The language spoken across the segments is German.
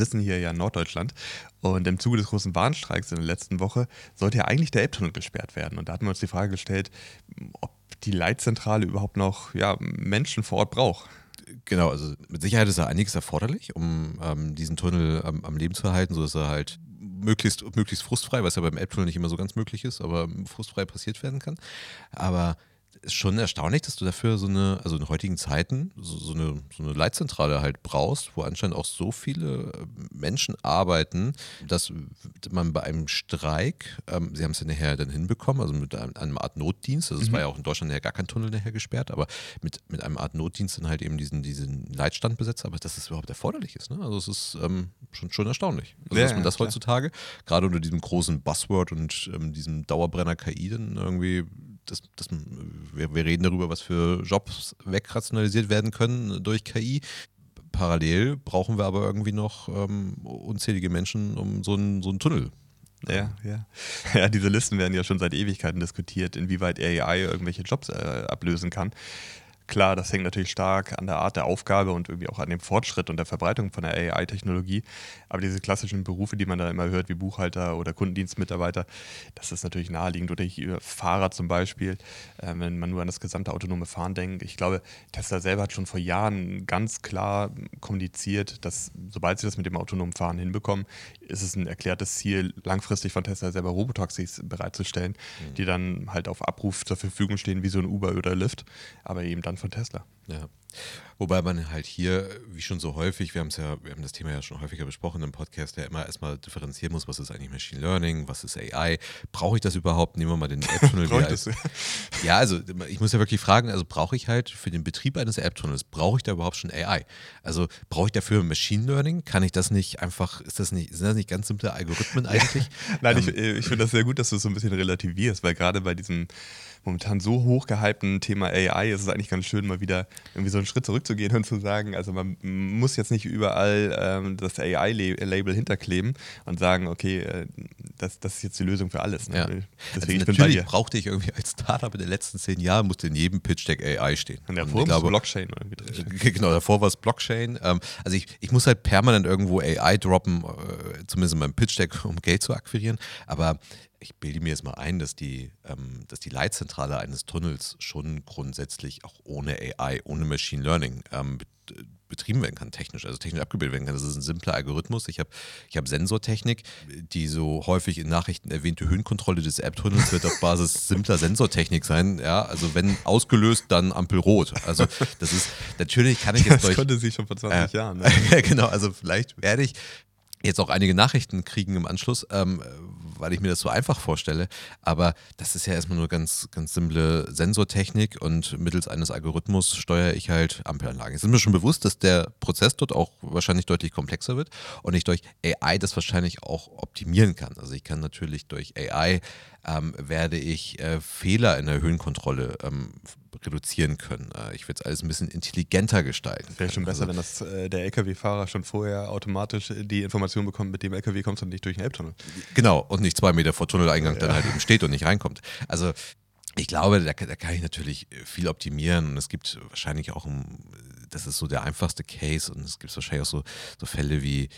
sitzen hier ja in Norddeutschland und im Zuge des großen Warnstreiks in der letzten Woche sollte ja eigentlich der Elbtunnel gesperrt werden. Und da hatten wir uns die Frage gestellt, ob die Leitzentrale überhaupt noch ja, Menschen vor Ort braucht. Genau, also mit Sicherheit ist da einiges erforderlich, um ähm, diesen Tunnel ähm, am Leben zu erhalten, sodass er halt möglichst, möglichst frustfrei, was ja beim Elbtunnel nicht immer so ganz möglich ist, aber frustfrei passiert werden kann. Aber ist schon erstaunlich, dass du dafür so eine, also in heutigen Zeiten, so, so, eine, so eine Leitzentrale halt brauchst, wo anscheinend auch so viele äh, Menschen arbeiten, dass man bei einem Streik, ähm, sie haben es ja nachher dann hinbekommen, also mit einem, einem Art Notdienst, also es mhm. war ja auch in Deutschland ja gar kein Tunnel nachher gesperrt, aber mit, mit einem Art Notdienst dann halt eben diesen, diesen Leitstand besetzt, aber dass das überhaupt erforderlich ist. Ne? Also es ist ähm, schon, schon erstaunlich. Also ja, dass man das ja, heutzutage, gerade unter diesem großen Buzzword und ähm, diesem Dauerbrenner KI dann irgendwie das, das, wir, wir reden darüber, was für Jobs wegrationalisiert werden können durch KI. Parallel brauchen wir aber irgendwie noch ähm, unzählige Menschen um so einen, so Tunnel ja, ja. Ja, diese Listen werden ja schon seit Ewigkeiten diskutiert, inwieweit AI irgendwelche Jobs äh, ablösen kann. Klar, das hängt natürlich stark an der Art der Aufgabe und irgendwie auch an dem Fortschritt und der Verbreitung von der AI-Technologie. Aber diese klassischen Berufe, die man da immer hört, wie Buchhalter oder Kundendienstmitarbeiter, das ist natürlich naheliegend. Oder ich, Fahrer zum Beispiel, äh, wenn man nur an das gesamte autonome Fahren denkt. Ich glaube, Tesla selber hat schon vor Jahren ganz klar kommuniziert, dass sobald sie das mit dem autonomen Fahren hinbekommen, ist es ein erklärtes Ziel, langfristig von Tesla selber Robotaxis bereitzustellen, mhm. die dann halt auf Abruf zur Verfügung stehen, wie so ein Uber oder Lyft, aber eben dann von Tesla. Ja. Wobei man halt hier, wie schon so häufig, wir haben es ja, wir haben das Thema ja schon häufiger besprochen im Podcast, ja immer erstmal differenzieren muss, was ist eigentlich Machine Learning, was ist AI, brauche ich das überhaupt? Nehmen wir mal den App-Tunnel wieder als, Ja, also ich muss ja wirklich fragen, also brauche ich halt für den Betrieb eines App-Tunnels, brauche ich da überhaupt schon AI? Also brauche ich dafür Machine Learning? Kann ich das nicht einfach, ist das nicht, sind das nicht ganz simple Algorithmen eigentlich? Nein, ähm, ich, ich finde das sehr gut, dass du es so ein bisschen relativierst, weil gerade bei diesem momentan so hochgehypten Thema AI ist es eigentlich ganz schön, mal wieder irgendwie so einen Schritt zurückzugehen und zu sagen, also man muss jetzt nicht überall ähm, das AI-Label hinterkleben und sagen, okay, äh, das, das ist jetzt die Lösung für alles. Ne? Ja. Deswegen, also natürlich brauchte ich irgendwie als Startup in den letzten zehn Jahren, musste in jedem Pitch-Deck AI stehen. Und davor war es Blockchain irgendwie drin. Äh, genau, davor war es Blockchain. Ähm, also ich, ich muss halt permanent irgendwo AI droppen, äh, zumindest in meinem Pitch-Deck, um Geld zu akquirieren. Aber ich bilde mir jetzt mal ein, dass die, ähm, dass die Leitzentrale eines Tunnels schon grundsätzlich auch ohne AI, ohne Machine Learning ähm, betrieben werden kann, technisch, also technisch abgebildet werden kann. Das ist ein simpler Algorithmus. Ich habe ich hab Sensortechnik, die so häufig in Nachrichten erwähnte Höhenkontrolle des App-Tunnels wird auf Basis simpler Sensortechnik sein. Ja, also wenn ausgelöst, dann Ampel rot. Also das ist, natürlich kann ich jetzt Das durch, konnte sie schon vor 20 äh, Jahren. Ne? genau, also vielleicht werde ich jetzt auch einige Nachrichten kriegen im Anschluss, ähm, weil ich mir das so einfach vorstelle. Aber das ist ja erstmal nur ganz, ganz simple Sensortechnik und mittels eines Algorithmus steuere ich halt Ampelanlagen. Es ist mir schon bewusst, dass der Prozess dort auch wahrscheinlich deutlich komplexer wird und ich durch AI das wahrscheinlich auch optimieren kann. Also ich kann natürlich durch AI ähm, werde ich äh, Fehler in der Höhenkontrolle ähm, reduzieren können. Äh, ich werde es alles ein bisschen intelligenter gestalten. Wäre schon besser, also, wenn das, äh, der LKW-Fahrer schon vorher automatisch die Information bekommt, mit dem LKW kommst du nicht durch den Elbtunnel. Genau, und nicht zwei Meter vor Tunneleingang ja. dann halt eben steht und nicht reinkommt. Also ich glaube, da, da, kann ich natürlich viel optimieren und es gibt wahrscheinlich auch ein das ist so der einfachste Case und es gibt wahrscheinlich auch so, so Fälle wie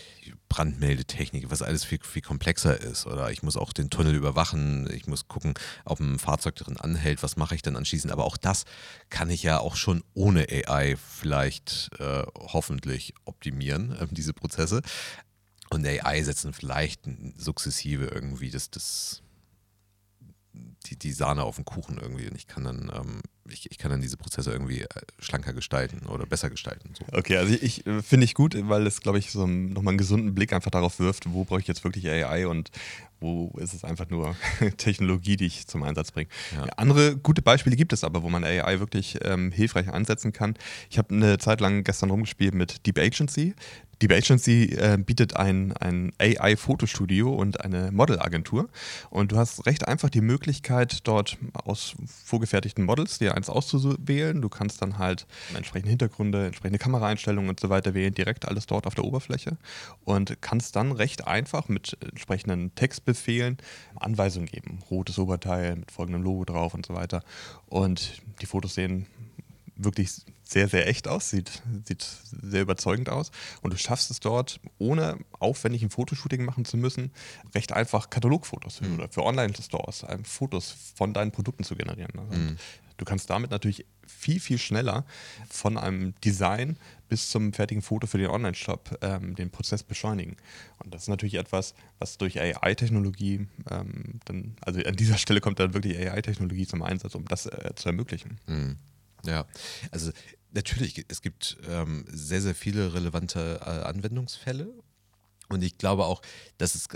Brandmeldetechnik, was alles viel, viel komplexer ist. Oder ich muss auch den Tunnel überwachen, ich muss gucken, ob ein Fahrzeug darin anhält, was mache ich dann anschließend. Aber auch das kann ich ja auch schon ohne AI vielleicht äh, hoffentlich optimieren, äh, diese Prozesse. Und AI setzen vielleicht sukzessive irgendwie das, das die, die Sahne auf dem Kuchen irgendwie. Und ich kann dann, ähm, ich, ich kann dann diese Prozesse irgendwie äh, schlanker gestalten oder besser gestalten. So. Okay, also ich, ich äh, finde ich gut, weil es, glaube ich, so nochmal einen gesunden Blick einfach darauf wirft, wo brauche ich jetzt wirklich AI und wo ist es einfach nur Technologie, die ich zum Einsatz bringe. Ja. Andere gute Beispiele gibt es aber, wo man AI wirklich ähm, hilfreich einsetzen kann. Ich habe eine Zeit lang gestern rumgespielt mit Deep Agency. Deep Agency äh, bietet ein, ein AI-Fotostudio und eine Modelagentur. Und du hast recht einfach die Möglichkeit, dort aus vorgefertigten Models dir eins auszuwählen. Du kannst dann halt entsprechende Hintergründe, entsprechende Kameraeinstellungen und so weiter wählen, direkt alles dort auf der Oberfläche. Und kannst dann recht einfach mit entsprechenden Textbefehlen Anweisungen geben. Rotes Oberteil mit folgendem Logo drauf und so weiter. Und die Fotos sehen wirklich sehr, sehr echt aus, sieht, sieht sehr überzeugend aus. Und du schaffst es dort, ohne aufwendig ein Fotoshooting machen zu müssen, recht einfach Katalogfotos mhm. oder für Online-Stores Fotos von deinen Produkten zu generieren. Mhm. Du kannst damit natürlich viel, viel schneller von einem Design bis zum fertigen Foto für den Online-Shop ähm, den Prozess beschleunigen. Und das ist natürlich etwas, was durch AI-Technologie ähm, dann, also an dieser Stelle kommt dann wirklich AI-Technologie zum Einsatz, um das äh, zu ermöglichen. Mhm. Ja, also natürlich, es gibt ähm, sehr, sehr viele relevante äh, Anwendungsfälle und ich glaube auch, dass es,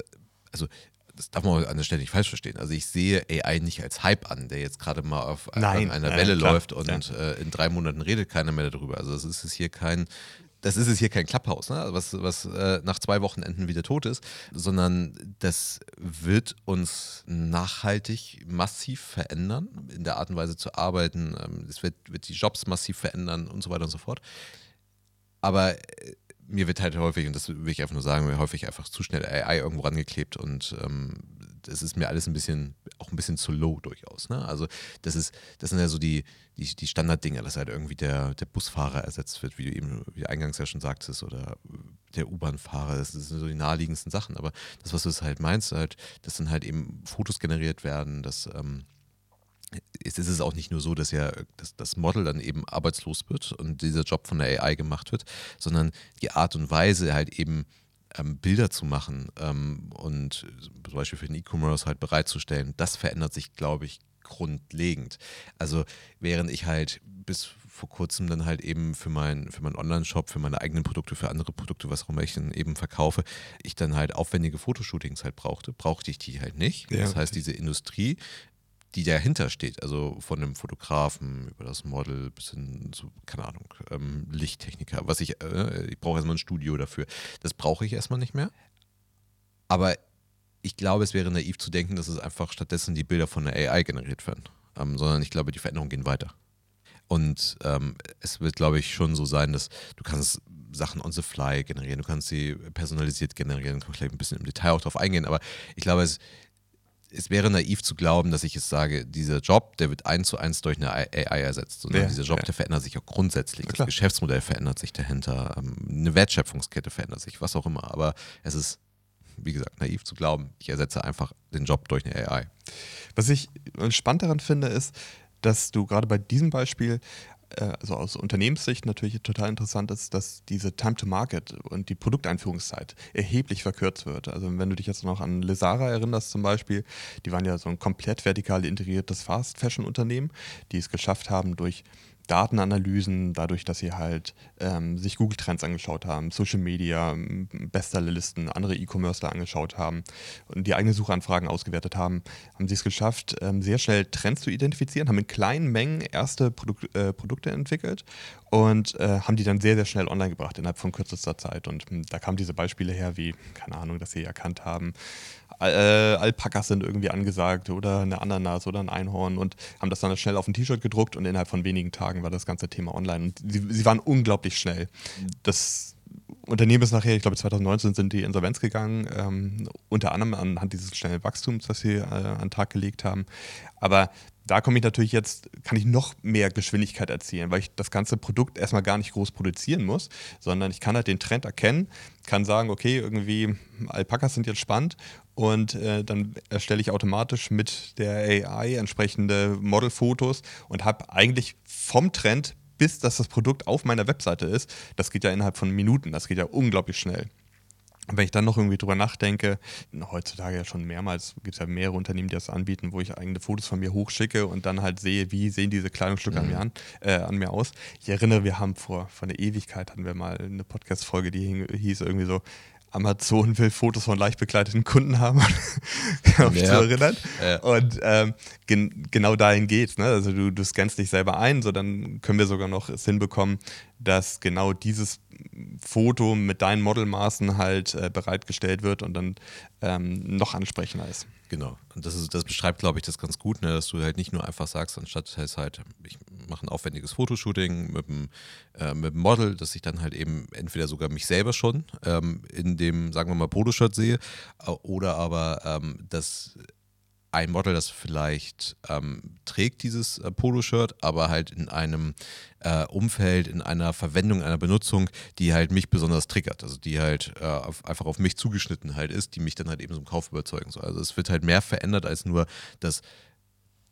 also das darf man an der Stelle nicht falsch verstehen. Also ich sehe AI nicht als Hype an, der jetzt gerade mal auf Nein, einer Welle ja, läuft und ja. äh, in drei Monaten redet keiner mehr darüber. Also das ist es hier kein, das ist es hier kein Clubhouse, ne? was, was äh, nach zwei Wochenenden wieder tot ist, sondern das wird uns nachhaltig massiv verändern, in der Art und Weise zu arbeiten. Ähm, es wird, wird die Jobs massiv verändern und so weiter und so fort. Aber äh, mir wird halt häufig, und das will ich einfach nur sagen, mir häufig einfach zu schnell AI irgendwo rangeklebt und ähm, das ist mir alles ein bisschen, auch ein bisschen zu low durchaus. Ne? Also das ist, das sind ja so die, die, die Standarddinge, dass halt irgendwie der, der Busfahrer ersetzt wird, wie du eben, wie eingangs ja schon sagtest, oder der U-Bahn-Fahrer, das sind so die naheliegendsten Sachen. Aber das, was du halt meinst, halt, dass dann halt eben Fotos generiert werden, dass ähm, es ist es auch nicht nur so, dass ja dass das Model dann eben arbeitslos wird und dieser Job von der AI gemacht wird, sondern die Art und Weise halt eben ähm, Bilder zu machen ähm, und zum Beispiel für den E-Commerce halt bereitzustellen, das verändert sich, glaube ich, grundlegend. Also während ich halt bis vor kurzem dann halt eben für, mein, für meinen Online-Shop, für meine eigenen Produkte, für andere Produkte, was auch immer ich dann eben verkaufe, ich dann halt aufwendige Fotoshootings halt brauchte, brauchte ich die halt nicht. Ja, das heißt, diese Industrie die dahinter steht, also von dem Fotografen über das Model bis hin zu, keine Ahnung, ähm, Lichttechniker, was ich, äh, ich brauche erstmal ein Studio dafür. Das brauche ich erstmal nicht mehr. Aber ich glaube, es wäre naiv zu denken, dass es einfach stattdessen die Bilder von der AI generiert werden, ähm, sondern ich glaube, die Veränderungen gehen weiter. Und ähm, es wird, glaube ich, schon so sein, dass du kannst Sachen on the fly generieren, du kannst sie personalisiert generieren, kann vielleicht ein bisschen im Detail auch drauf eingehen, aber ich glaube, es, es wäre naiv zu glauben, dass ich es sage, dieser Job, der wird eins zu eins durch eine AI ersetzt, sondern ja, dieser Job, ja. der verändert sich auch grundsätzlich. Das Geschäftsmodell verändert sich dahinter, ähm, eine Wertschöpfungskette verändert sich, was auch immer. Aber es ist, wie gesagt, naiv zu glauben, ich ersetze einfach den Job durch eine AI. Was ich spannend daran finde, ist, dass du gerade bei diesem Beispiel also aus Unternehmenssicht natürlich total interessant ist, dass diese Time to Market und die Produkteinführungszeit erheblich verkürzt wird. Also wenn du dich jetzt noch an Lesara erinnerst zum Beispiel, die waren ja so ein komplett vertikal integriertes Fast Fashion Unternehmen, die es geschafft haben durch Datenanalysen, dadurch, dass sie halt ähm, sich Google Trends angeschaut haben, Social Media, Bestsellerlisten, andere E-Commercer angeschaut haben und die eigene Suchanfragen ausgewertet haben, haben sie es geschafft, ähm, sehr schnell Trends zu identifizieren, haben in kleinen Mengen erste Produk äh, Produkte entwickelt und äh, haben die dann sehr, sehr schnell online gebracht innerhalb von kürzester Zeit. Und mh, da kamen diese Beispiele her, wie, keine Ahnung, dass sie erkannt haben, äh, Alpakas sind irgendwie angesagt oder eine Ananas oder ein Einhorn und haben das dann schnell auf ein T-Shirt gedruckt und innerhalb von wenigen Tagen war das ganze Thema online. Und sie, sie waren unglaublich schnell. Das Unternehmen ist nachher, ich glaube 2019 sind die Insolvenz gegangen, ähm, unter anderem anhand dieses schnellen Wachstums, das sie äh, an den Tag gelegt haben. Aber da komme ich natürlich jetzt, kann ich noch mehr Geschwindigkeit erzielen, weil ich das ganze Produkt erstmal gar nicht groß produzieren muss, sondern ich kann halt den Trend erkennen, kann sagen, okay, irgendwie Alpakas sind jetzt spannend und äh, dann erstelle ich automatisch mit der AI entsprechende Modelfotos und habe eigentlich vom Trend bis dass das Produkt auf meiner Webseite ist, das geht ja innerhalb von Minuten, das geht ja unglaublich schnell. Und wenn ich dann noch irgendwie drüber nachdenke, heutzutage ja schon mehrmals, gibt es ja mehrere Unternehmen, die das anbieten, wo ich eigene Fotos von mir hochschicke und dann halt sehe, wie sehen diese Kleidungsstücke mhm. an, mir an, äh, an mir aus. Ich erinnere, wir haben vor, vor einer Ewigkeit hatten wir mal eine Podcast-Folge, die hieß irgendwie so, Amazon will Fotos von leicht bekleideten Kunden haben, auf ja. zu erinnern. Ja. Und ähm, gen genau dahin geht's. Ne? Also du, du scannst dich selber ein, so dann können wir sogar noch es hinbekommen, dass genau dieses Foto mit deinen Modelmaßen halt äh, bereitgestellt wird und dann ähm, noch ansprechender ist. Genau. Und das, ist, das beschreibt, glaube ich, das ganz gut, ne? dass du halt nicht nur einfach sagst, anstatt es halt, ich mache ein aufwendiges Fotoshooting mit dem, äh, mit dem Model, dass ich dann halt eben entweder sogar mich selber schon ähm, in dem, sagen wir mal, Poloshirt sehe, oder aber, ähm, dass ein Model, das vielleicht ähm, trägt dieses äh, Poloshirt, aber halt in einem äh, Umfeld, in einer Verwendung, einer Benutzung, die halt mich besonders triggert. Also die halt äh, auf, einfach auf mich zugeschnitten halt ist, die mich dann halt eben zum Kauf überzeugen soll. Also es wird halt mehr verändert als nur das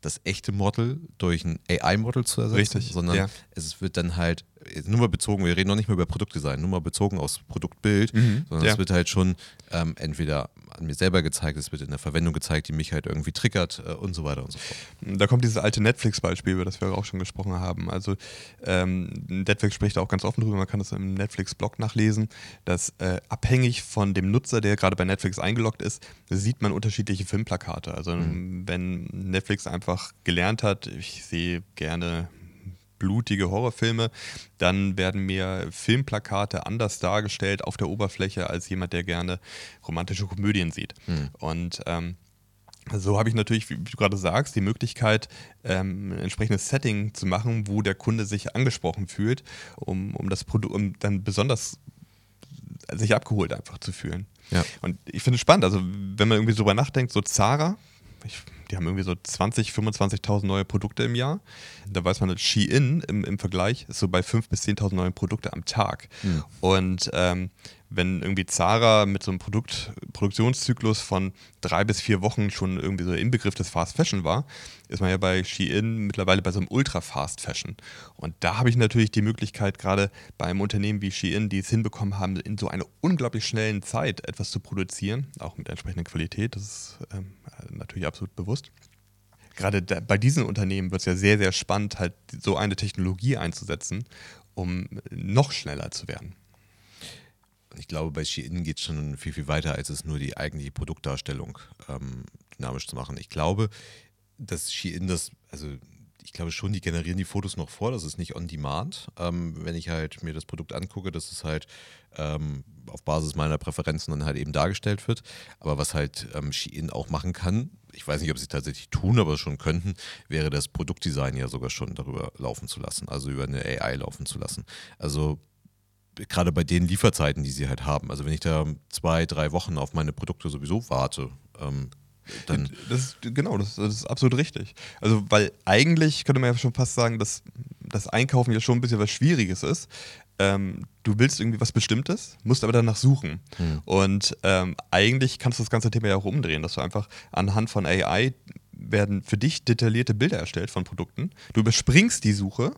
das echte Model durch ein AI-Model zu ersetzen, Richtig, sondern ja. es wird dann halt nur mal bezogen, wir reden noch nicht mehr über Produktdesign, nur mal bezogen aufs Produktbild, Mhm, sondern ja. es wird halt schon ähm, entweder an mir selber gezeigt, es wird in der Verwendung gezeigt, die mich halt irgendwie triggert äh, und so weiter und so fort. Da kommt dieses alte Netflix-Beispiel, über das wir auch schon gesprochen haben. Also ähm, Netflix spricht da auch ganz offen drüber, man kann das im Netflix-Blog nachlesen, dass äh, abhängig von dem Nutzer, der gerade bei Netflix eingeloggt ist, sieht man unterschiedliche Filmplakate. Also wenn Netflix einfach gelernt hat, ich sehe gerne blutige Horrorfilme, dann werden mir Filmplakate anders dargestellt auf der Oberfläche als jemand, der gerne romantische Komödien sieht. Und ähm, so habe ich natürlich, wie du gerade sagst, die Möglichkeit, ähm, ein entsprechendes Setting zu machen, wo der Kunde sich angesprochen fühlt, um, um das Produkt, um dann besonders sich abgeholt einfach zu fühlen. Ja. Und ich finde es spannend, also wenn man irgendwie so drüber nachdenkt, so Zara, ich, die haben irgendwie so 20, 25.000 neue Produkte im Jahr. Da weiß man, Shein im, im Vergleich ist so bei 5.000 bis 10.000 neue Produkte am Tag. Und ähm, wenn irgendwie Zara mit so einem Produkt, Produktionszyklus von drei bis vier Wochen schon irgendwie so Inbegriff des Fast Fashion war, ist man ja bei Shein mittlerweile bei so einem Ultra Fast Fashion. Und da habe ich natürlich die Möglichkeit, gerade bei einem Unternehmen wie Shein, die es hinbekommen haben, in so einer unglaublich schnellen Zeit etwas zu produzieren, auch mit entsprechender Qualität, das ist ähm, natürlich absolut bewusst. Gerade da, bei diesen Unternehmen wird es ja sehr, sehr spannend, halt so eine Technologie einzusetzen, um noch schneller zu werden. Ich glaube, bei Shein geht es schon viel, viel weiter, als es nur die eigentliche Produktdarstellung ähm, dynamisch zu machen. Ich glaube, dass Shein das, also ich glaube schon, die generieren die Fotos noch vor, das ist nicht on demand. Ähm, wenn ich halt mir das Produkt angucke, dass es halt ähm, auf Basis meiner Präferenzen dann halt eben dargestellt wird. Aber was halt ähm, Shein auch machen kann, ich weiß nicht, ob sie tatsächlich tun, aber schon könnten, wäre das Produktdesign ja sogar schon darüber laufen zu lassen, also über eine AI laufen zu lassen. Also gerade bei den Lieferzeiten, die sie halt haben. Also wenn ich da zwei, drei Wochen auf meine Produkte sowieso warte, ähm, dann Das ist, genau, das, das ist absolut richtig. Also, weil eigentlich könnte man ja schon fast sagen, dass das Einkaufen ja schon ein bisschen was Schwieriges ist. Ähm, du willst irgendwie was Bestimmtes, musst aber danach suchen. Und ähm, eigentlich kannst du das ganze Thema ja auch umdrehen, dass du einfach anhand von AI werden für dich detaillierte Bilder erstellt von Produkten. Du überspringst die Suche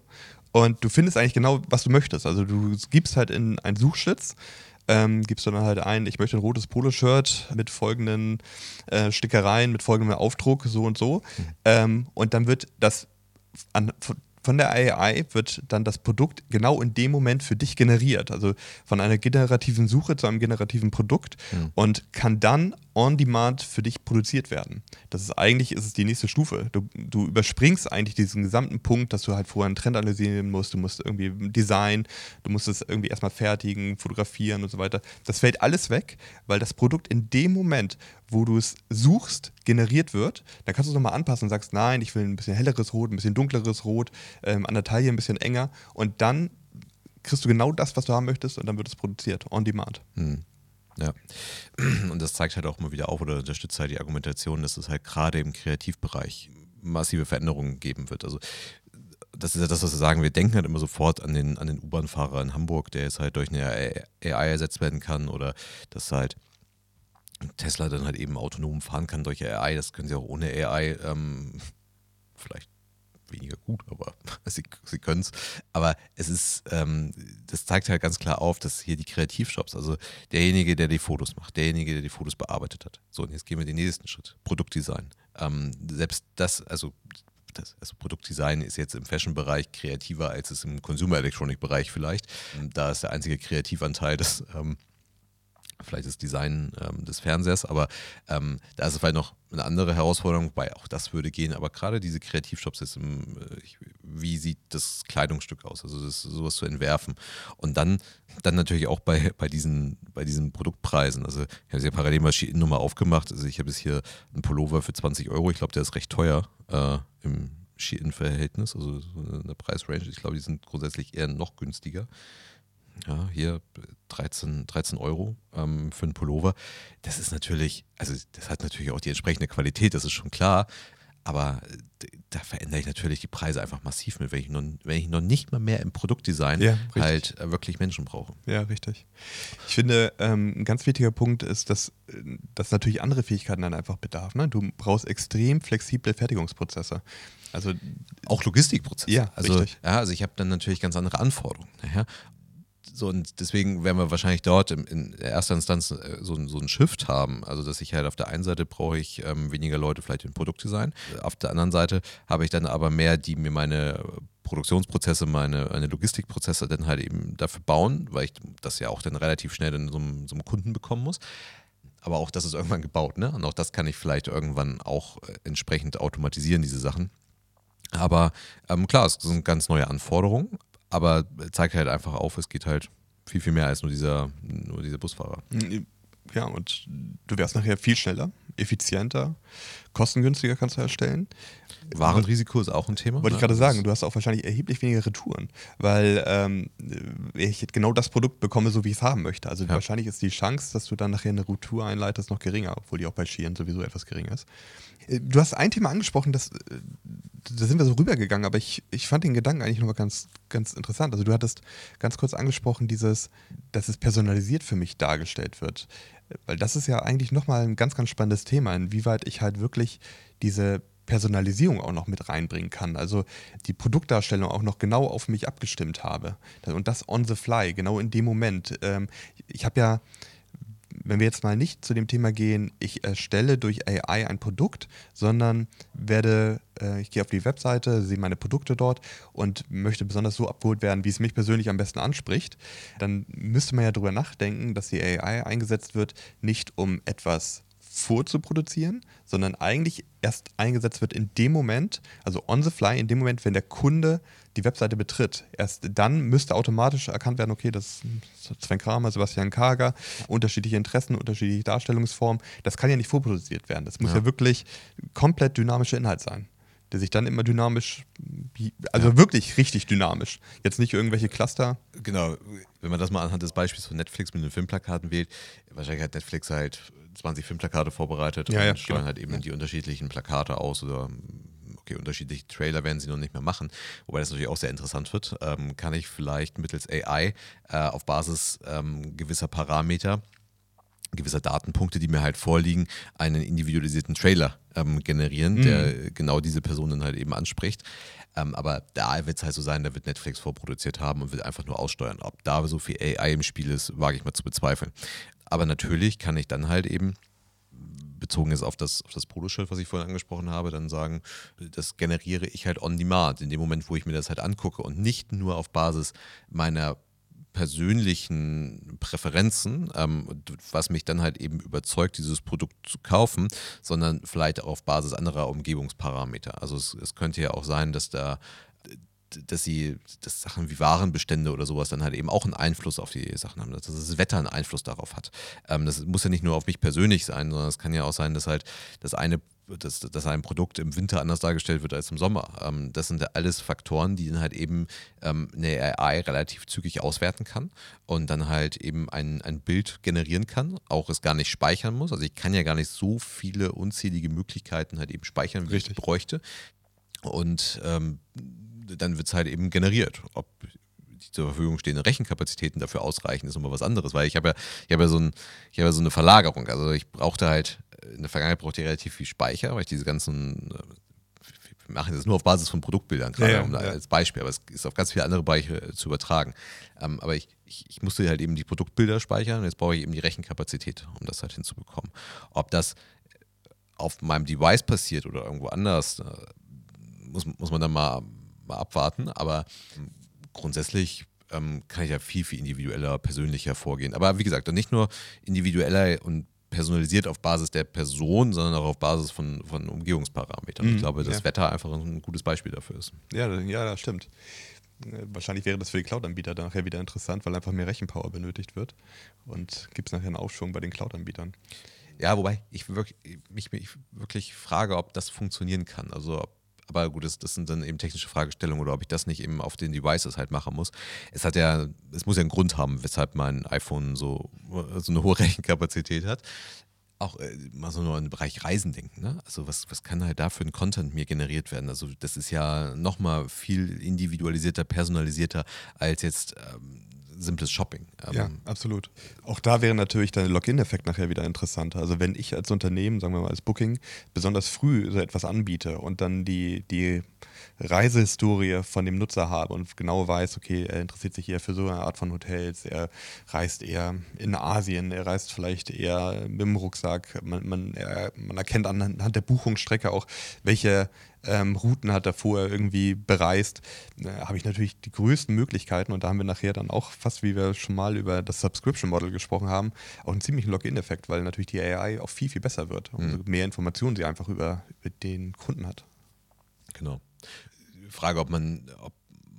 und du findest eigentlich genau, was du möchtest. Also du gibst halt in einen Suchschlitz, ähm, gibst du dann halt ein, ich möchte ein rotes Poloshirt mit folgenden äh, Stickereien, mit folgendem Aufdruck, so und so. Ähm, und dann wird das an, von, von der AI wird dann das Produkt genau in dem Moment für dich generiert. Also von einer generativen Suche zu einem generativen Produkt und kann dann on demand für dich produziert werden. Das ist eigentlich ist es die nächste Stufe. Du, du überspringst eigentlich diesen gesamten Punkt, dass du halt vorher einen Trend analysieren musst, du musst irgendwie Design, du musst es irgendwie erstmal fertigen, fotografieren und so weiter. Das fällt alles weg, weil das Produkt in dem Moment, wo du es suchst, generiert wird. Dann kannst du es nochmal anpassen und sagst, nein, ich will ein bisschen helleres Rot, ein bisschen dunkleres Rot, ähm, an der Taille ein bisschen enger und dann kriegst du genau das, was du haben möchtest und dann wird es produziert, on demand. Hm. Ja. Und das zeigt halt auch mal wieder auf oder unterstützt halt die Argumentation, dass es halt gerade im Kreativbereich massive Veränderungen geben wird. Also das ist ja das, was wir sagen. Wir denken halt immer sofort an den, an den U-Bahn-Fahrer in Hamburg, der jetzt halt durch eine AI ersetzt werden kann oder dass halt Tesla dann halt eben autonom fahren kann durch AI. Das können sie auch ohne AI ähm, vielleicht weniger gut, aber sie, sie können es. Aber es ist, ähm, das zeigt halt ganz klar auf, dass hier die Kreativshops, also derjenige, der die Fotos macht, derjenige, der die Fotos bearbeitet hat. So, und jetzt gehen wir den nächsten Schritt. Produktdesign. Ähm, selbst das, also das, also Produktdesign ist jetzt im Fashion-Bereich kreativer als es im Consumer Electronic-Bereich vielleicht. Da ist der einzige Kreativanteil das ähm, vielleicht das Design ähm, des Fernsehers, aber ähm, da ist es vielleicht noch eine andere Herausforderung, wobei auch das würde gehen, aber gerade diese Kreativshops ist im, äh, wie sieht das Kleidungsstück aus, also das, sowas zu entwerfen. Und dann, dann natürlich auch bei, bei, diesen, bei diesen Produktpreisen, also ich habe es ja parallel mal nochmal aufgemacht, also ich habe jetzt hier einen Pullover für 20 Euro, ich glaube, der ist recht teuer äh, im Shein-Verhältnis, also so eine Preisrange, ich glaube, die sind grundsätzlich eher noch günstiger ja, hier 13, 13 Euro ähm, für einen Pullover. Das ist natürlich, also das hat natürlich auch die entsprechende Qualität, das ist schon klar. Aber äh, da verändere ich natürlich die Preise einfach massiv mit, wenn ich noch, wenn ich noch nicht mal mehr im Produktdesign ja, halt äh, wirklich Menschen brauche. Ja, richtig. Ich finde, ähm, ein ganz wichtiger Punkt ist, dass das natürlich andere Fähigkeiten dann einfach bedarf. Ne? Du brauchst extrem flexible Fertigungsprozesse. Also auch Logistikprozesse. Ja, also, richtig. Ja, also ich habe dann natürlich ganz andere Anforderungen. Ja? So, und deswegen werden wir wahrscheinlich dort in, in erster Instanz äh, so, so einen Shift haben. Also, dass ich halt auf der einen Seite brauche ich ähm, weniger Leute vielleicht im Produktdesign. Auf der anderen Seite habe ich dann aber mehr, die mir meine Produktionsprozesse, meine, meine Logistikprozesse dann halt eben dafür bauen, weil ich das ja auch dann relativ schnell in so einem, so einem Kunden bekommen muss. Aber auch das ist irgendwann gebaut, ne? Und auch das kann ich vielleicht irgendwann auch äh, entsprechend automatisieren, diese Sachen. Aber ähm, klar, es sind ganz neue Anforderungen, aber zeigt halt einfach auf, es geht halt viel, viel mehr als nur dieser, nur dieser Busfahrer. Ja, und du wärst nachher viel schneller, effizienter, kostengünstiger kannst du erstellen. Warenrisiko ist auch ein Thema. Wollte ich ne? gerade sagen, du hast auch wahrscheinlich erheblich weniger Retouren, weil ähm, ich genau das Produkt bekomme, so wie ich es haben möchte. Also ja. wahrscheinlich ist die Chance, dass du dann nachher eine Retour einleitest, noch geringer, obwohl die auch bei Skiern sowieso etwas geringer ist. Äh, du hast ein Thema angesprochen, das, äh, da sind wir so rübergegangen, aber ich, ich fand den Gedanken eigentlich nochmal ganz, ganz interessant. Also du hattest ganz kurz angesprochen, dieses, dass es personalisiert für mich dargestellt wird. Weil das ist ja eigentlich nochmal ein ganz, ganz spannendes Thema, inwieweit ich halt wirklich diese Personalisierung auch noch mit reinbringen kann. Also die Produktdarstellung auch noch genau auf mich abgestimmt habe. Und das on the fly, genau in dem Moment. Ähm, ich habe ja wenn wir jetzt mal nicht zu dem Thema gehen, ich erstelle durch AI ein Produkt, sondern werde, äh, ich gehe auf die Webseite, sehe meine Produkte dort und möchte besonders so abgeholt werden, wie es mich persönlich am besten anspricht, dann müsste man ja darüber nachdenken, dass die AI eingesetzt wird, nicht um etwas vorzuproduzieren, sondern eigentlich erst eingesetzt wird in dem Moment, also on the fly, in dem Moment, wenn der Kunde die Webseite betritt. Erst dann müsste automatisch erkannt werden, okay, das ist Sven Kramer, Sebastian Kager, unterschiedliche Interessen, unterschiedliche Darstellungsformen. Das kann ja nicht vorproduziert werden. Das muss ja, ja wirklich komplett dynamischer Inhalt sein der sich dann immer dynamisch, also ja. wirklich richtig dynamisch. Jetzt nicht irgendwelche Cluster. Genau, wenn man das mal anhand des Beispiels von Netflix mit den Filmplakaten wählt, wahrscheinlich hat Netflix halt 20 Filmplakate vorbereitet ja, und ja, steuern halt eben die unterschiedlichen Plakate aus oder okay, unterschiedliche Trailer werden sie noch nicht mehr machen, wobei das natürlich auch sehr interessant wird, ähm, kann ich vielleicht mittels AI äh, auf Basis ähm, gewisser Parameter gewisser Datenpunkte, die mir halt vorliegen, einen individualisierten Trailer ähm, generieren, mhm. der genau diese Person dann halt eben anspricht. Ähm, aber da wird es halt so sein, da wird Netflix vorproduziert haben und wird einfach nur aussteuern. Ob da so viel AI im Spiel ist, wage ich mal zu bezweifeln. Aber natürlich kann ich dann halt eben bezogen ist auf das, auf das Poloschild, was ich vorhin angesprochen habe, dann sagen, das generiere ich halt on demand, in dem Moment, wo ich mir das halt angucke und nicht nur auf Basis meiner persönlichen Präferenzen, ähm, was mich dann halt eben überzeugt, dieses Produkt zu kaufen, sondern vielleicht auch auf Basis anderer Umgebungsparameter. Also es, es könnte ja auch sein, dass da dass sie, dass Sachen wie Warenbestände oder sowas dann halt eben auch einen Einfluss auf die Sachen haben, dass das Wetter einen Einfluss darauf hat. Ähm, das muss ja nicht nur auf mich persönlich sein, sondern es kann ja auch sein, dass halt das eine dass, dass ein Produkt im Winter anders dargestellt wird als im Sommer. Ähm, das sind alles Faktoren, die dann halt eben ähm, eine AI relativ zügig auswerten kann und dann halt eben ein, ein Bild generieren kann, auch es gar nicht speichern muss. Also ich kann ja gar nicht so viele unzählige Möglichkeiten halt eben speichern, wie Richtig. ich bräuchte. Und ähm, dann wird es halt eben generiert. Ob die zur Verfügung stehenden Rechenkapazitäten dafür ausreichen, ist immer was anderes, weil ich habe ja, ich habe ja, so ein, ich habe ja so eine Verlagerung. Also ich brauchte halt, in der Vergangenheit brauchte ich relativ viel Speicher, weil ich diese ganzen, wir machen das nur auf Basis von Produktbildern, gerade ja, ja, als Beispiel, aber es ist auf ganz viele andere Bereiche äh, zu übertragen. Ähm, aber ich, ich, ich, musste halt eben die Produktbilder speichern und jetzt brauche ich eben die Rechenkapazität, um das halt hinzubekommen. Ob das auf meinem Device passiert oder irgendwo anders, äh, muss, muss man dann mal mal abwarten. Aber grundsätzlich ähm, kann ich ja viel, viel individueller, persönlicher vorgehen. Aber wie gesagt, nicht nur individueller und personalisiert auf Basis der Person, sondern auch auf Basis von, von Umgehungsparametern. Mhm, ich glaube, dass ja. Wetter einfach ein gutes Beispiel dafür ist. Ja, ja, das stimmt. Äh, wahrscheinlich wäre das für die Cloud-Anbieter nachher wieder interessant, weil einfach mehr Rechenpower benötigt wird. Und gibt es nachher einen Aufschwung bei den Cloud-Anbietern. Ja, wobei ich wirklich, mich, mich wirklich frage, ob das funktionieren kann. Also ob Aber gut, das, das sind dann eben technische Fragestellungen oder ob ich das nicht eben auf den Devices halt machen muss. Es hat ja, es muss ja einen Grund haben, weshalb mein iPhone so, so eine hohe Rechenkapazität hat auch äh, mal so nur im Bereich Reisen denken. Ne? Also was, was kann halt da für ein Content mir generiert werden? Also das ist ja nochmal viel individualisierter, personalisierter als jetzt ähm, simples Shopping. Ähm, ja, absolut. Auch da wäre natürlich der Login-Effekt nachher wieder interessanter. Also wenn ich als Unternehmen, sagen wir mal als Booking, besonders früh so etwas anbiete und dann die, die Reisehistorie von dem Nutzer habe und genau weiß, okay, er interessiert sich eher für so eine Art von Hotels, er reist eher in Asien, er reist vielleicht eher mit dem Rucksack, man, man, er, man erkennt anhand der Buchungsstrecke auch, welche ähm, Routen hat er vorher irgendwie bereist, äh, habe ich natürlich die größten Möglichkeiten und da haben wir nachher dann auch, fast wie wir schon mal über das Subscription Model gesprochen haben, auch einen ziemlichen Login-Effekt, weil natürlich die AI auch viel, viel besser wird, umso mhm. mehr Informationen sie einfach über, über den Kunden hat. Genau. Frage, ob man, ob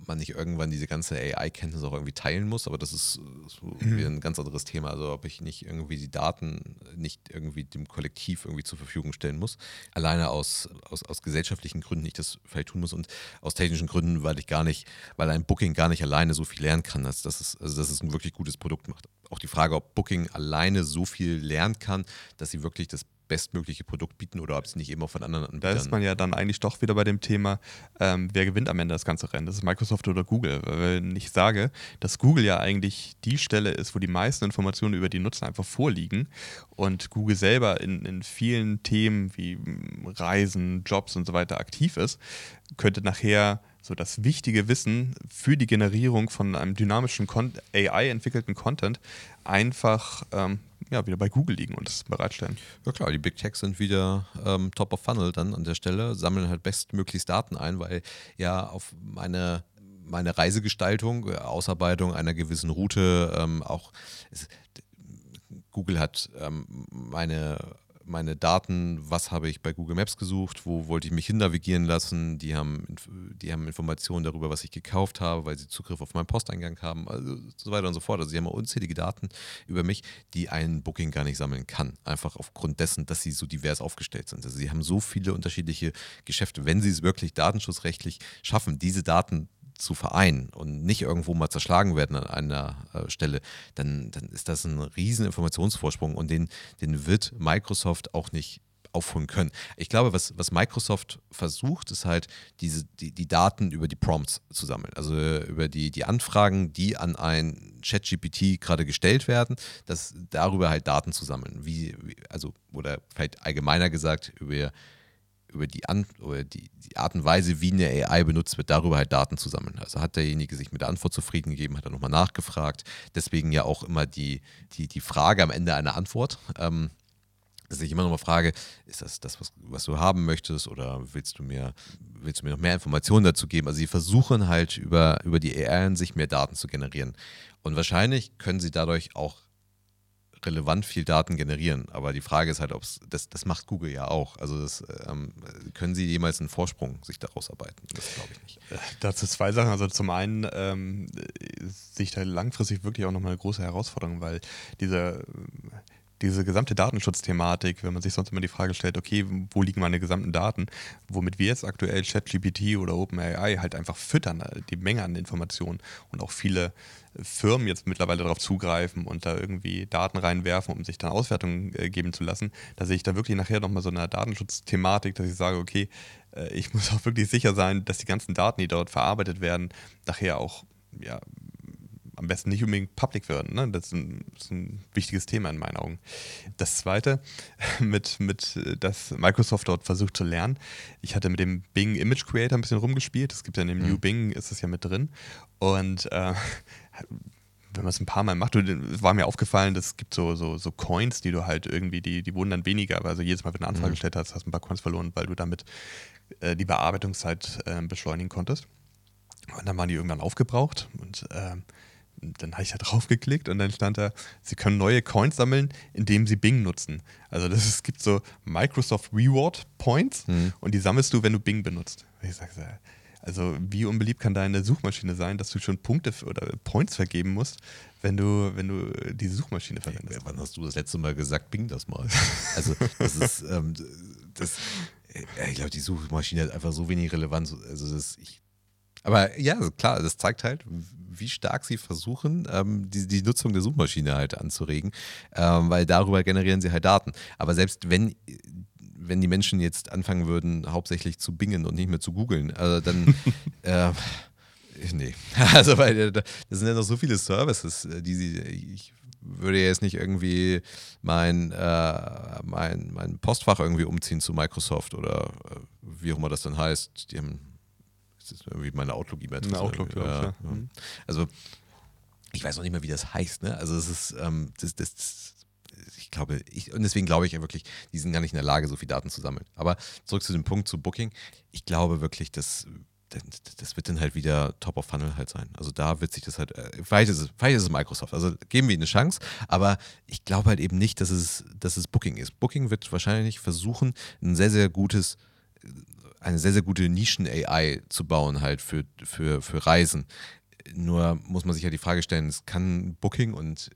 man nicht irgendwann diese ganze AI-Kenntnis auch irgendwie teilen muss, aber das ist so mhm. ein ganz anderes Thema. Also ob ich nicht irgendwie die Daten nicht irgendwie dem Kollektiv irgendwie zur Verfügung stellen muss. Alleine aus, aus, aus gesellschaftlichen Gründen ich das vielleicht tun muss und aus technischen Gründen, weil ich gar nicht, weil ein Booking gar nicht alleine so viel lernen kann, als dass es, also dass es ein wirklich gutes Produkt macht. Auch die Frage, ob Booking alleine so viel lernen kann, dass sie wirklich das bestmögliche Produkt bieten oder ob es nicht eben auch von anderen Anbietern. Da ist man ja dann eigentlich doch wieder bei dem Thema, ähm, wer gewinnt am Ende das ganze Rennen? Das ist Microsoft oder Google. Wenn ich sage, dass Google ja eigentlich die Stelle ist, wo die meisten Informationen über die Nutzer einfach vorliegen und Google selber in, in vielen Themen wie Reisen, Jobs und so weiter aktiv ist, könnte nachher so das wichtige Wissen für die Generierung von einem dynamischen AI-entwickelten Content einfach ähm, ja, wieder bei Google liegen und das bereitstellen. Ja klar, die Big Techs sind wieder ähm, top of funnel dann an der Stelle, sammeln halt bestmöglichst Daten ein, weil ja auf meine meine Reisegestaltung, äh, Ausarbeitung einer gewissen Route, ähm, auch es, Google hat ähm, meine meine Daten, was habe ich bei Google Maps gesucht, wo wollte ich mich hin navigieren lassen. Die haben, die haben Informationen darüber, was ich gekauft habe, weil sie Zugriff auf meinen Posteingang haben, also so weiter und so fort. Also sie haben unzählige Daten über mich, die ein Booking gar nicht sammeln kann. Einfach aufgrund dessen, dass sie so divers aufgestellt sind. Also sie haben so viele unterschiedliche Geschäfte. Wenn sie es wirklich datenschutzrechtlich schaffen, diese Daten zu vereinen und nicht irgendwo mal zerschlagen werden an einer äh, Stelle, dann, dann ist das ein riesen Informationsvorsprung und den, den wird Microsoft auch nicht aufholen können. Ich glaube, was, was Microsoft versucht, ist halt diese, die, die Daten über die Prompts zu sammeln. Also über die, die Anfragen, die an ein ChatGPT gerade gestellt werden, dass darüber halt Daten zu sammeln. Wie, also, oder vielleicht allgemeiner gesagt, über über die, An oder die, die, Art und Weise, wie eine AI benutzt wird, darüber halt Daten zu sammeln. Also hat derjenige sich mit der Antwort zufrieden gegeben, hat er nochmal nachgefragt. Deswegen ja auch immer die, die, die Frage am Ende einer Antwort. Ähm, dass ich immer nochmal frage, ist das das, was, was, du haben möchtest oder willst du mir, willst du mir noch mehr Informationen dazu geben? Also sie versuchen halt über, über die AI an sich mehr Daten zu generieren. Und wahrscheinlich können sie dadurch auch relevant viel Daten generieren. Aber die Frage ist halt, ob das, das macht Google ja auch. Also das, ähm, können sie jemals einen Vorsprung sich daraus arbeiten? Das glaube ich nicht. Äh, dazu zwei Sachen. Also zum einen ähm, sehe ich da langfristig wirklich auch nochmal eine große Herausforderung, weil diese diese gesamte Datenschutzthematik, wenn man sich sonst immer die Frage stellt, okay, wo liegen meine gesamten Daten, womit wir jetzt aktuell ChatGPT oder OpenAI halt einfach füttern, äh, die Menge an Informationen und auch viele Firmen jetzt mittlerweile darauf zugreifen und da irgendwie Daten reinwerfen, um sich dann Auswertungen äh, geben zu lassen, da sehe ich da wirklich nachher nochmal so eine Datenschutzthematik, dass ich sage, okay, äh, ich muss auch wirklich sicher sein, dass die ganzen Daten, die dort verarbeitet werden, nachher auch ja, am besten nicht unbedingt public werden. Ne? Das, ist ein, das, ist ein, wichtiges Thema in meinen Augen. Das zweite, mit, mit, dass Microsoft dort versucht zu lernen. Ich hatte mit dem Bing Image Creator ein bisschen rumgespielt. Es gibt ja in dem mhm. New Bing, ist es ja mit drin. Und äh, wenn man es ein paar Mal macht, war mir aufgefallen, es gibt so, so, so Coins, die du halt irgendwie, die, die wurden dann weniger. Also jedes Mal, wenn du eine Anfrage mhm. gestellt hast, hast du ein paar Coins verloren, weil du damit äh, die Bearbeitungszeit äh, beschleunigen konntest. Und dann waren die irgendwann aufgebraucht und äh, dann habe ich da drauf geklickt und dann stand da, Sie können neue Coins sammeln, indem Sie Bing nutzen. Also das, es gibt so Microsoft Reward Points mhm. und die sammelst du, wenn du Bing benutzt. Ich sage, also wie unbeliebt kann deine Suchmaschine sein, dass du schon Punkte oder Points vergeben musst, wenn du, wenn du diese Suchmaschine verwendest. Hey, wann hast du das letzte Mal gesagt, Bing das mal? Also das ist, ähm, das, ich glaube, die Suchmaschine hat einfach so wenig Relevanz. Also das, ich, aber ja, klar, das zeigt halt, wie stark sie versuchen, ähm, die, die Nutzung der Suchmaschine halt anzuregen, ähm, weil darüber generieren sie halt Daten. Aber selbst wenn wenn die Menschen jetzt anfangen würden, hauptsächlich zu bingen und nicht mehr zu googeln, also dann äh, nee. Also weil äh, das sind ja noch so viele Services, äh, die sie. Ich würde jetzt nicht irgendwie mein, äh, mein, mein Postfach irgendwie umziehen zu Microsoft oder äh, wie auch immer das dann heißt. Die haben das ist irgendwie meine Outlook-E-Mail. Outlook, ja, ja. ja. Mhm. Also ich weiß noch nicht mal, wie das heißt. Ne? Also es ist ähm, das, das, ich glaube, ich, und deswegen glaube ich ja wirklich, die sind gar nicht in der Lage, so viel Daten zu sammeln. Aber zurück zu dem Punkt zu Booking. Ich glaube wirklich, dass das wird dann halt wieder Top of Funnel halt sein. Also da wird sich das halt, äh, vielleicht ist es, vielleicht ist es Microsoft, also geben wir ihnen eine Chance, aber ich glaube halt eben nicht, dass es, dass es Booking ist. Booking wird wahrscheinlich versuchen, ein sehr, sehr gutes, eine sehr, sehr gute Nischen-AI zu bauen halt für, für, für Reisen. Nur muss man sich ja die Frage stellen, es kann Booking und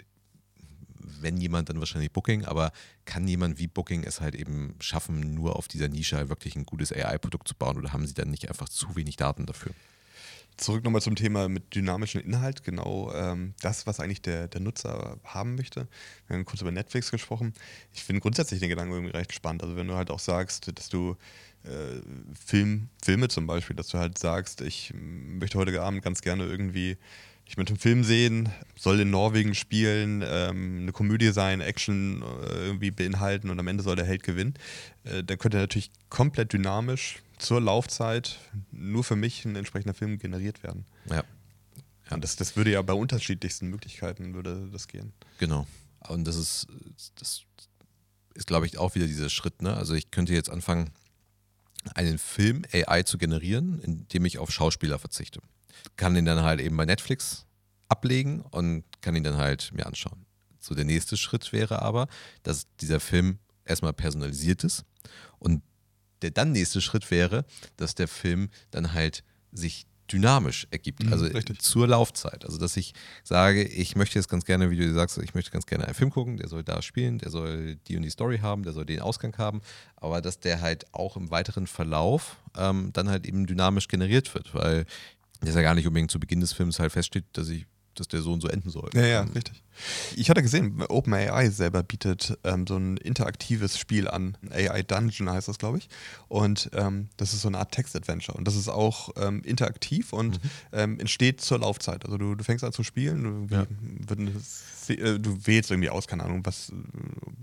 wenn jemand, dann wahrscheinlich Booking, aber kann jemand wie Booking es halt eben schaffen, nur auf dieser Nische halt wirklich ein gutes AI-Produkt zu bauen oder haben sie dann nicht einfach zu wenig Daten dafür? Zurück nochmal zum Thema mit dynamischem Inhalt, genau ähm, das, was eigentlich der, der Nutzer haben möchte. Wir haben kurz über Netflix gesprochen. Ich finde grundsätzlich den Gedanken irgendwie recht spannend. Also wenn du halt auch sagst, dass du äh, Film, Filme zum Beispiel, dass du halt sagst, ich möchte heute Abend ganz gerne irgendwie ich möchte einen Film sehen, soll in Norwegen spielen, ähm, eine Komödie sein, Action äh, irgendwie beinhalten und am Ende soll der Held gewinnen. Äh, dann könnte natürlich komplett dynamisch zur Laufzeit nur für mich ein entsprechender Film generiert werden. Ja. ja. Und das, das würde ja bei unterschiedlichsten Möglichkeiten würde das gehen. Genau. Und das ist, das ist, glaube ich, auch wieder dieser Schritt. Ne? Also ich könnte jetzt anfangen, einen Film AI zu generieren, indem ich auf Schauspieler verzichte kann den dann halt eben bei Netflix ablegen und kann ihn dann halt mir anschauen. So der nächste Schritt wäre aber, dass dieser Film erstmal personalisiert ist und der dann nächste Schritt wäre, dass der Film dann halt sich dynamisch ergibt, mhm, also Richtig. zur Laufzeit. Also dass ich sage, ich möchte jetzt ganz gerne, wie du sagst, ich möchte ganz gerne einen Film gucken, der soll da spielen, der soll die und die Story haben, der soll den Ausgang haben, aber dass der halt auch im weiteren Verlauf ähm, dann halt eben dynamisch generiert wird, weil dass ja gar nicht unbedingt zu Beginn des Films halt feststeht, dass ich dass der so und so enden soll. Ja, ja, richtig. Ich hatte gesehen, OpenAI selber bietet ähm, so ein interaktives Spiel an. AI Dungeon heißt das, glaube ich. Und ähm, das ist so eine Art Text-Adventure. Und das ist auch ähm, interaktiv und mhm. Ähm, entsteht zur Laufzeit. Also du, du fängst an zu spielen, du, ja. Äh, du wählst irgendwie aus, keine Ahnung, was äh,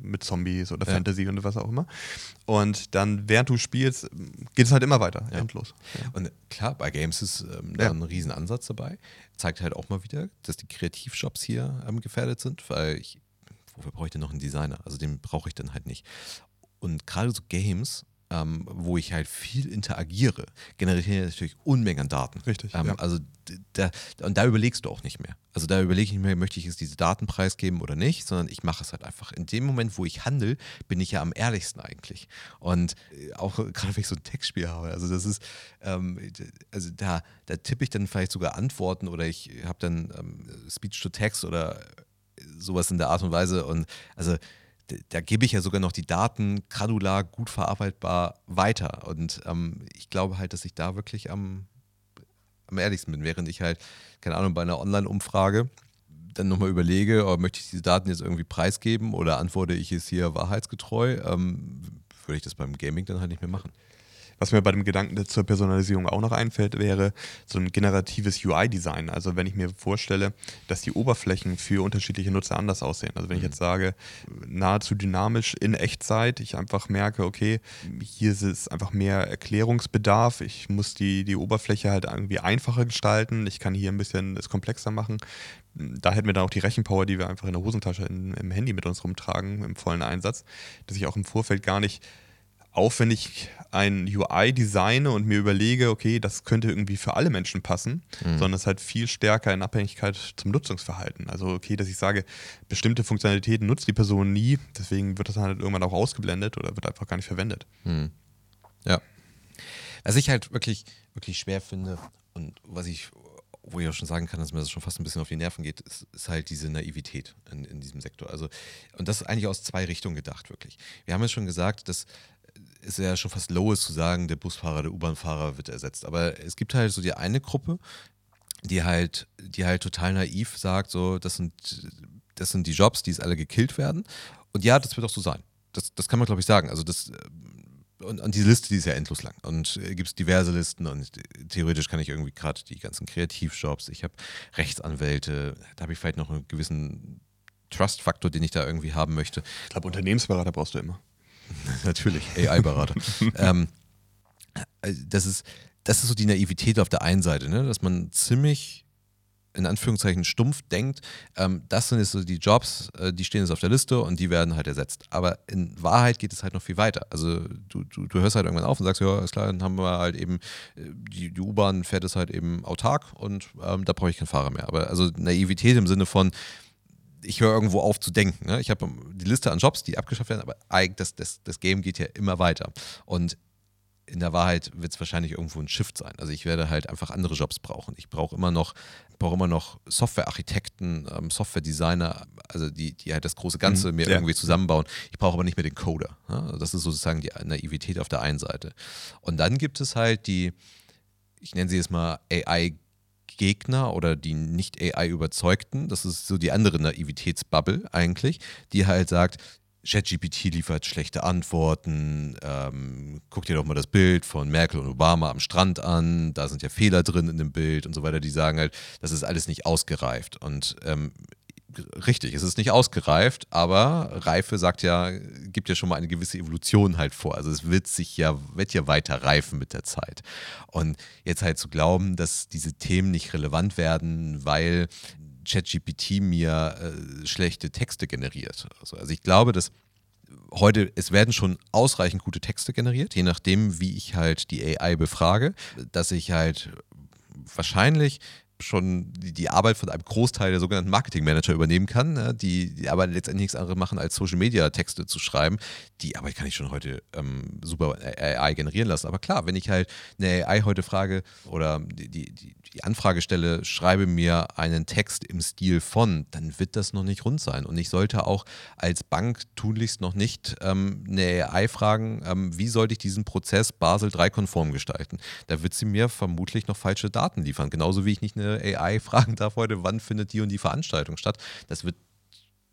mit Zombies oder ja. Fantasy und was auch immer. Und dann, während du spielst, geht es halt immer weiter, ja. endlos. Und klar, bei Games ist ähm, da ein Riesenansatz dabei zeigt halt auch mal wieder, dass die Kreativshops hier ähm, gefährdet sind, weil ich, wofür brauche ich denn noch einen Designer? Also den brauche ich dann halt nicht. Und gerade so Games ähm, wo ich halt viel interagiere, generiere natürlich Unmengen an Daten. Richtig. Ähm, ja. Also da, und da überlegst du auch nicht mehr. Also da überlege ich nicht mehr, möchte ich jetzt diese Daten preisgeben oder nicht, sondern ich mache es halt einfach. In dem Moment, wo ich handle, bin ich ja am ehrlichsten eigentlich. Und äh, auch gerade wenn ich so ein Textspiel habe, also das ist, ähm, also da, da tippe ich dann vielleicht sogar Antworten oder ich habe dann ähm, Speech to Text oder sowas in der Art und Weise und also da gebe ich ja sogar noch die Daten granular, gut verarbeitbar weiter. Und ähm, ich glaube halt, dass ich da wirklich am, am ehrlichsten bin, während ich halt, keine Ahnung, bei einer Online-Umfrage dann nochmal überlege, oh, möchte ich diese Daten jetzt irgendwie preisgeben oder antworte ich es hier wahrheitsgetreu, ähm, würde ich das beim Gaming dann halt nicht mehr machen. Was mir bei dem Gedanken zur Personalisierung auch noch einfällt, wäre so ein generatives UI-Design. Also wenn ich mir vorstelle, dass die Oberflächen für unterschiedliche Nutzer anders aussehen. Also wenn ich mhm. jetzt sage, nahezu dynamisch in Echtzeit, ich einfach merke, okay, hier ist es einfach mehr Erklärungsbedarf. Ich muss die, die Oberfläche halt irgendwie einfacher gestalten. Ich kann hier ein bisschen es komplexer machen da hätten wir dann auch die Rechenpower, die wir einfach in der Hosentasche in, im Handy mit uns rumtragen, im vollen Einsatz, dass ich auch im Vorfeld gar nicht aufwendig ein UI designe und mir überlege, okay, das könnte irgendwie für alle Menschen passen, mhm. sondern es halt viel stärker in Abhängigkeit zum Nutzungsverhalten. Also okay, dass ich sage, bestimmte Funktionalitäten nutzt die Person nie, deswegen wird das dann halt irgendwann auch ausgeblendet oder wird einfach gar nicht verwendet. Mhm. Ja. Was ich halt wirklich, wirklich schwer finde und was ich wo ich auch schon sagen kann, dass mir das schon fast ein bisschen auf die Nerven geht, ist, ist halt diese Naivität in, in, diesem Sektor. Also, und das ist eigentlich aus zwei Richtungen gedacht, wirklich. Wir haben ja schon gesagt, dass ist ja schon fast lowest zu sagen, der Busfahrer, der U-Bahn-Fahrer wird ersetzt. Aber es gibt halt so die eine Gruppe, die halt, die halt total naiv sagt, so, das sind, das sind die Jobs, die es alle gekillt werden. Und ja, das wird auch so sein. Das, das kann man, glaube ich, sagen. Also das und, und, diese Liste, die ist ja endlos lang. Und äh, gibt es diverse Listen und theoretisch kann ich irgendwie gerade die ganzen Kreativjobs, ich habe Rechtsanwälte, da habe ich vielleicht noch einen gewissen Trust-Faktor, den ich da irgendwie haben möchte. Ich glaube, Unternehmensberater brauchst du immer. Natürlich, AI-Berater. ähm, äh, das, ist, das ist so die Naivität auf der einen Seite, ne? dass man ziemlich in Anführungszeichen stumpf denkt, ähm, das sind jetzt so die Jobs, äh, die stehen jetzt auf der Liste und die werden halt ersetzt. Aber in Wahrheit geht es halt noch viel weiter. Also du, du, du hörst halt irgendwann auf und sagst, ja, ist klar, dann haben wir halt eben, äh, die, die U-Bahn fährt es halt eben autark und ähm, da brauche ich keinen Fahrer mehr. Aber also Naivität im Sinne von, ich höre irgendwo auf zu denken. Ne? Ich habe die Liste an Jobs, die abgeschafft werden, aber das, das, das Game geht ja immer weiter. Und in der Wahrheit wird es wahrscheinlich irgendwo ein Shift sein. Also ich werde halt einfach andere Jobs brauchen. Ich brauche immer noch, brauche immer noch Softwarearchitekten, ähm, Softwaredesigner, also die, die halt das große Ganze mhm, mir ja. irgendwie zusammenbauen. Ich brauche aber nicht mehr den Coder. Ne? Das ist sozusagen die Naivität auf der einen Seite. Und dann gibt es halt die, ich nenne sie jetzt mal AI Gegner oder die nicht AI überzeugten, das ist so die andere Naivitätsbubble eigentlich, die halt sagt, ChatGPT liefert schlechte Antworten. Ähm, guck dir doch mal das Bild von Merkel und Obama am Strand an. Da sind ja Fehler drin in dem Bild und so weiter. Die sagen halt, das ist alles nicht ausgereift. Und ähm, richtig, es ist nicht ausgereift, aber Reife sagt ja, gibt ja schon mal eine gewisse Evolution halt vor. Also es wird sich ja, wird ja weiter reifen mit der Zeit. Und jetzt halt zu glauben, dass diese Themen nicht relevant werden, weil ChatGPT mir äh, schlechte Texte generiert. Also, also ich glaube, dass heute, es werden schon ausreichend gute Texte generiert, je nachdem, wie ich halt die AI befrage, dass ich halt wahrscheinlich schon die, Arbeit von einem Großteil der sogenannten Marketingmanager übernehmen kann, ne, die, die aber letztendlich nichts anderes machen, als Social Media Texte zu schreiben. Die Arbeit kann ich schon heute ähm, super AI generieren lassen. Aber klar, wenn ich halt eine AI heute frage oder die, die, die Anfrage stelle, schreibe mir einen Text im Stil von, dann wird das noch nicht rund sein. Und ich sollte auch als Bank tunlichst noch nicht ähm, eine AI fragen, ähm, wie sollte ich diesen Prozess Basel 3 konform gestalten. Da wird sie mir vermutlich noch falsche Daten liefern. Genauso wie ich nicht eine AI fragen darf heute, wann findet die und die Veranstaltung statt. Das wird,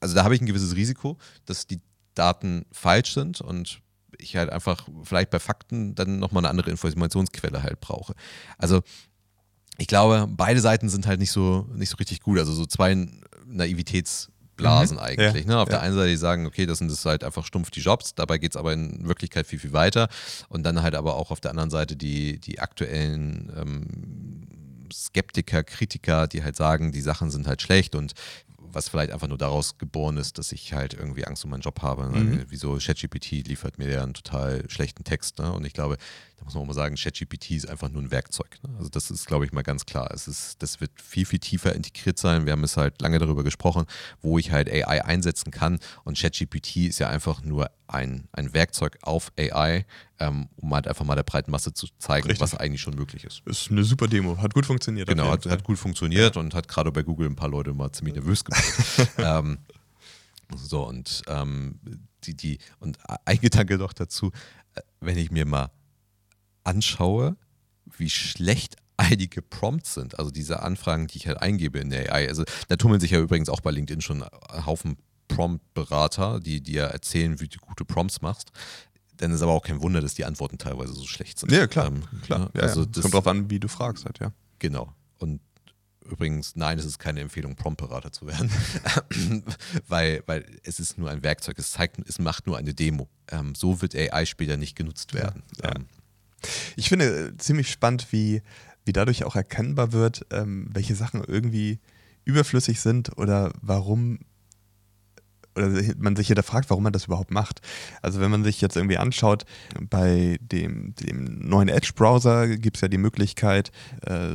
also da habe ich ein gewisses Risiko, dass die Daten falsch sind und ich halt einfach vielleicht bei Fakten dann nochmal eine andere Informationsquelle halt brauche. Also ich glaube, beide Seiten sind halt nicht so, nicht so richtig gut. Also so zwei Naivitätsblasen mhm. eigentlich. Ja, ne? Auf ja. der einen Seite, die sagen, okay, das sind das halt einfach stumpf die Jobs, dabei geht es aber in Wirklichkeit viel, viel weiter. Und dann halt aber auch auf der anderen Seite die, die aktuellen ähm, Skeptiker, Kritiker, die halt sagen, die Sachen sind halt schlecht und was vielleicht einfach nur daraus geboren ist, dass ich halt irgendwie Angst um meinen Job habe. Mhm. Wieso ChatGPT liefert mir ja einen total schlechten Text. Ne? Und ich glaube, da muss man auch mal sagen, ChatGPT ist einfach nur ein Werkzeug. Ne? Also das ist, glaube ich, mal ganz klar. Es ist, das wird viel, viel tiefer integriert sein. Wir haben es halt lange darüber gesprochen, wo ich halt AI einsetzen kann. Und ChatGPT ist ja einfach nur ein, ein Werkzeug auf AI, ähm, um halt einfach mal der breiten Masse zu zeigen, Richtig. was eigentlich schon möglich ist. Ist eine super Demo. Hat gut funktioniert. Genau, hat, hat, gut funktioniert ja. und hat gerade bei Google ein paar Leute mal ziemlich nervös gemacht. ähm, so, und ähm, die, die, und ein Gedanke noch dazu, äh, wenn ich mir mal anschaue, wie schlecht einige Prompts sind, also diese Anfragen, die ich halt eingebe in der AI. Also da tummeln sich ja übrigens auch bei LinkedIn schon ein Haufen Prompt-Berater, die dir erzählen, wie du gute Prompts machst. Dann ist aber auch kein Wunder, dass die Antworten teilweise so schlecht sind. Ja, klar. Ähm, klar. Ja, also ja. Das kommt drauf an, wie du fragst halt, ja. Genau. Und übrigens, nein, es ist keine Empfehlung, Prompt-Berater zu werden, weil, weil es ist nur ein Werkzeug. Es zeigt, es macht nur eine Demo. Ähm, so wird AI später nicht genutzt werden. Ja, ähm, ich finde äh, ziemlich spannend, wie, wie dadurch auch erkennbar wird, ähm, welche Sachen irgendwie überflüssig sind oder warum oder man sich hier da fragt, warum man das überhaupt macht. Also wenn man sich jetzt irgendwie anschaut, bei dem, dem neuen Edge-Browser gibt es ja die Möglichkeit, äh,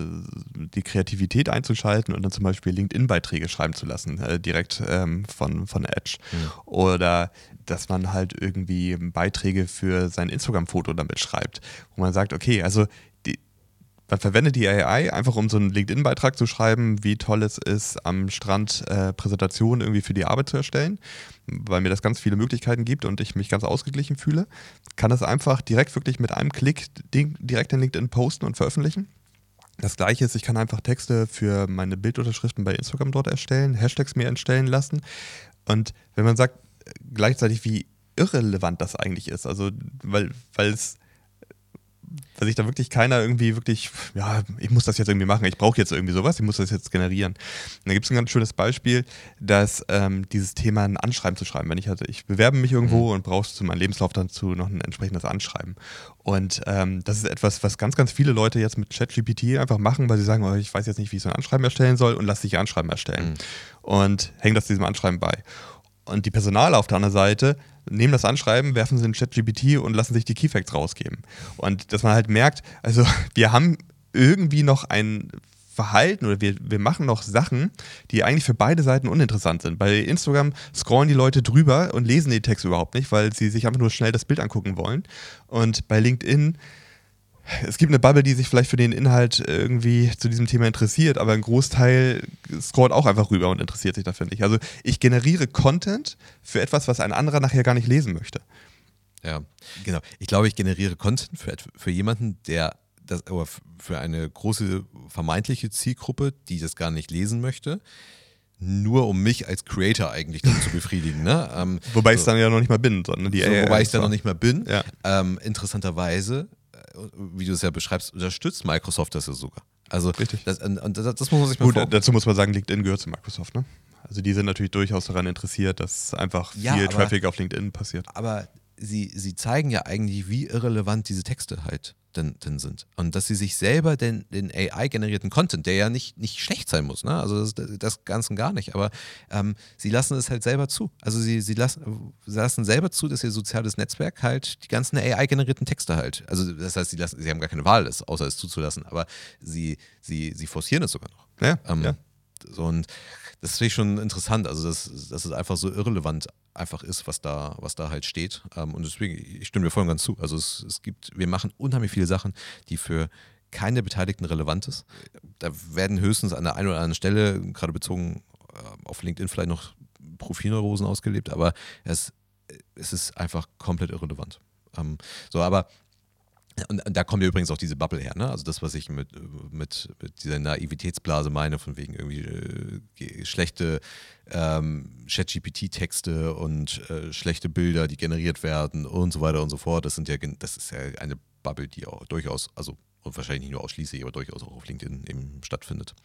die Kreativität einzuschalten und dann zum Beispiel LinkedIn-Beiträge schreiben zu lassen, äh, direkt ähm, von, von Edge. Mhm. Oder dass man halt irgendwie Beiträge für sein Instagram-Foto damit schreibt, wo man sagt, okay, also man verwendet die AI einfach, um so einen LinkedIn-Beitrag zu schreiben, wie toll es ist, am Strand äh, Präsentationen irgendwie für die Arbeit zu erstellen, weil mir das ganz viele Möglichkeiten gibt und ich mich ganz ausgeglichen fühle. Kann das einfach direkt wirklich mit einem Klick direkt in LinkedIn posten und veröffentlichen. Das gleiche ist, ich kann einfach Texte für meine Bildunterschriften bei Instagram dort erstellen, Hashtags mir entstellen lassen. Und wenn man sagt äh, gleichzeitig, wie irrelevant das eigentlich ist, also weil, weil es weil sich da wirklich keiner irgendwie wirklich, ja, ich muss das jetzt irgendwie machen, ich brauche jetzt irgendwie sowas, ich muss das jetzt generieren. Und da gibt es ein ganz schönes Beispiel, dass ähm, dieses Thema ein Anschreiben zu schreiben, wenn ich hatte, ich bewerbe mich irgendwo mhm. und brauchst zu meinem Lebenslauf dazu noch ein entsprechendes Anschreiben. Und ähm, das ist etwas, was ganz, ganz viele Leute jetzt mit ChatGPT einfach machen, weil sie sagen, oh, ich weiß jetzt nicht, wie ich so ein Anschreiben erstellen soll und lass dich Anschreiben erstellen. Mhm. Und hängen das diesem Anschreiben bei. Und die Personale auf der anderen Seite nehmen das Anschreiben, werfen sie in ChatGPT und lassen sich die Keyfacts rausgeben. Und dass man halt merkt, also wir haben irgendwie noch ein Verhalten oder wir, wir machen noch Sachen, die eigentlich für beide Seiten uninteressant sind. Bei Instagram scrollen die Leute drüber und lesen den Text überhaupt nicht, weil sie sich einfach nur schnell das Bild angucken wollen. Und bei LinkedIn es gibt eine Bubble, die sich vielleicht für den Inhalt irgendwie zu diesem Thema interessiert, aber ein Großteil scrollt auch einfach rüber und interessiert sich dafür nicht. Also ich generiere Content für etwas, was ein anderer nachher gar nicht lesen möchte. Ja, genau. Ich glaube, ich generiere Content für, für jemanden, der das, aber für eine große vermeintliche Zielgruppe, die das gar nicht lesen möchte, nur um mich als Creator eigentlich zu befriedigen. Ne? Ähm, wobei so, ich es dann ja noch nicht mal bin, sondern die so, Wobei ich es dann noch nicht mal bin. Ja. Ähm, interessanterweise wie du es ja beschreibst, unterstützt Microsoft das ja sogar. Also Richtig. Das, und das, das muss man sich mal Gut, vor dazu muss man sagen, LinkedIn gehört zu Microsoft, ne? Also die sind natürlich durchaus daran interessiert, dass einfach viel ja, aber, Traffic auf LinkedIn passiert. Aber sie, sie zeigen ja eigentlich, wie irrelevant diese Texte halt denn, denn sind. Und dass sie sich selber den, den AI-generierten Content, der ja nicht, nicht schlecht sein muss, ne? also das, das Ganze gar nicht, aber ähm, sie lassen es halt selber zu. Also sie, sie, lassen, sie lassen selber zu, dass ihr soziales Netzwerk halt die ganzen AI-generierten Texte halt, also das heißt, sie, lassen, sie haben gar keine Wahl, das, außer es zuzulassen, aber sie, sie, sie forcieren es sogar noch. Ja, ähm, ja. So, und das finde ich schon interessant, also dass, dass es einfach so irrelevant einfach ist, was da, was da halt steht. Ähm, und deswegen, ich stimme dir voll und ganz zu. Also es, es gibt, wir machen unheimlich viele Sachen, die für keine Beteiligten relevant ist. Da werden höchstens an der einen oder anderen Stelle, gerade bezogen äh, auf LinkedIn, vielleicht noch Profilneurosen ausgelebt, aber es, es ist einfach komplett irrelevant. Ähm, so, aber und, da kommt ja übrigens auch diese Bubble her, ne? Also das, was ich mit, mit, mit dieser Naivitätsblase meine, von wegen irgendwie äh, schlechte ähm, Chat-GPT-Texte und äh, schlechte Bilder, die generiert werden und so weiter und so fort. Das sind ja, das ist ja eine Bubble, die auch durchaus, also und wahrscheinlich nicht nur ausschließlich, aber durchaus auch auf LinkedIn eben stattfindet.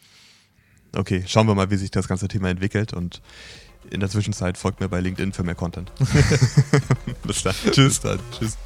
Okay, schauen wir mal, wie sich das ganze Thema entwickelt und in der Zwischenzeit folgt mir bei LinkedIn für mehr Content. Bis dann. Tschüss. Bis dann. Tschüss.